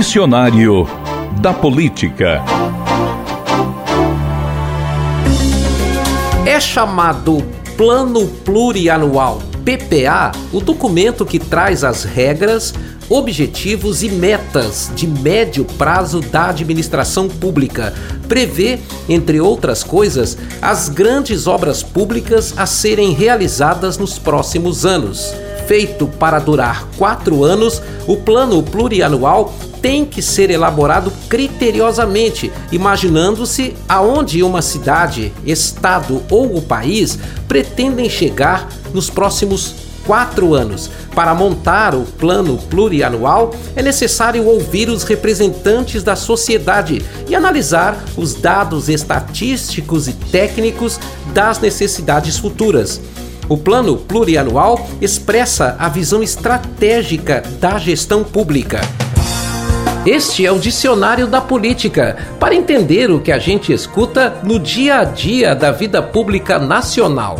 Dicionário da Política. É chamado Plano Plurianual PPA o documento que traz as regras, objetivos e metas de médio prazo da administração pública. Prevê, entre outras coisas, as grandes obras públicas a serem realizadas nos próximos anos. Feito para durar quatro anos, o plano plurianual tem que ser elaborado criteriosamente, imaginando-se aonde uma cidade, estado ou o país pretendem chegar nos próximos quatro anos. Para montar o plano plurianual, é necessário ouvir os representantes da sociedade e analisar os dados estatísticos e técnicos das necessidades futuras. O plano plurianual expressa a visão estratégica da gestão pública. Este é o Dicionário da Política, para entender o que a gente escuta no dia a dia da vida pública nacional.